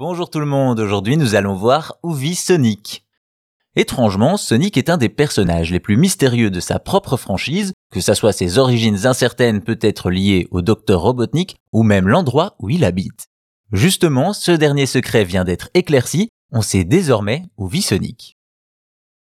Bonjour tout le monde, aujourd'hui nous allons voir où vit Sonic. Étrangement, Sonic est un des personnages les plus mystérieux de sa propre franchise, que ça soit ses origines incertaines peut-être liées au docteur Robotnik, ou même l'endroit où il habite. Justement, ce dernier secret vient d'être éclairci, on sait désormais où vit Sonic.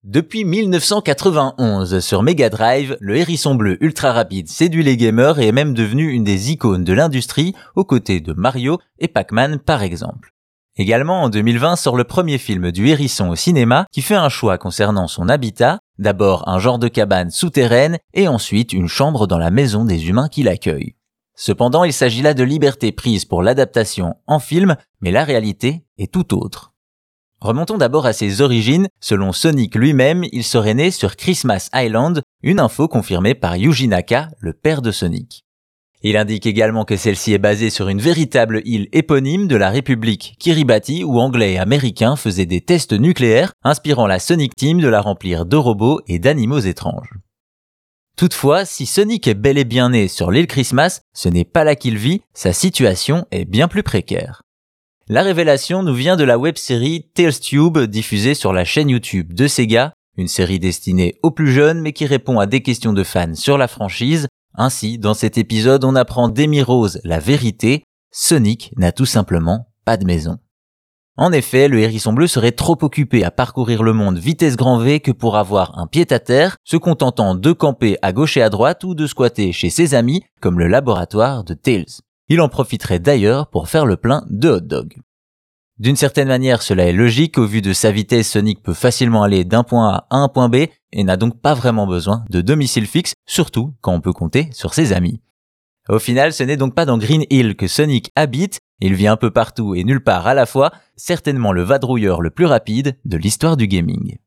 Depuis 1991, sur Mega Drive, le hérisson bleu ultra rapide séduit les gamers et est même devenu une des icônes de l'industrie aux côtés de Mario et Pac-Man par exemple. Également en 2020 sort le premier film du hérisson au cinéma qui fait un choix concernant son habitat, d'abord un genre de cabane souterraine et ensuite une chambre dans la maison des humains qui l'accueillent. Cependant, il s'agit là de liberté prise pour l'adaptation en film, mais la réalité est tout autre. Remontons d'abord à ses origines. Selon Sonic lui-même, il serait né sur Christmas Island, une info confirmée par Yuji Naka, le père de Sonic. Il indique également que celle-ci est basée sur une véritable île éponyme de la République Kiribati où Anglais et Américains faisaient des tests nucléaires, inspirant la Sonic Team de la remplir de robots et d'animaux étranges. Toutefois, si Sonic est bel et bien né sur l'île Christmas, ce n'est pas là qu'il vit, sa situation est bien plus précaire. La révélation nous vient de la web-série Tales Tube diffusée sur la chaîne YouTube de Sega, une série destinée aux plus jeunes mais qui répond à des questions de fans sur la franchise, ainsi, dans cet épisode, on apprend d'Amy Rose la vérité, Sonic n'a tout simplement pas de maison. En effet, le hérisson bleu serait trop occupé à parcourir le monde vitesse grand V que pour avoir un pied à terre, se contentant de camper à gauche et à droite ou de squatter chez ses amis, comme le laboratoire de Tails. Il en profiterait d'ailleurs pour faire le plein de hot dog. D'une certaine manière, cela est logique, au vu de sa vitesse, Sonic peut facilement aller d'un point A à un point B et n'a donc pas vraiment besoin de domicile fixe, surtout quand on peut compter sur ses amis. Au final, ce n'est donc pas dans Green Hill que Sonic habite, il vit un peu partout et nulle part à la fois, certainement le vadrouilleur le plus rapide de l'histoire du gaming.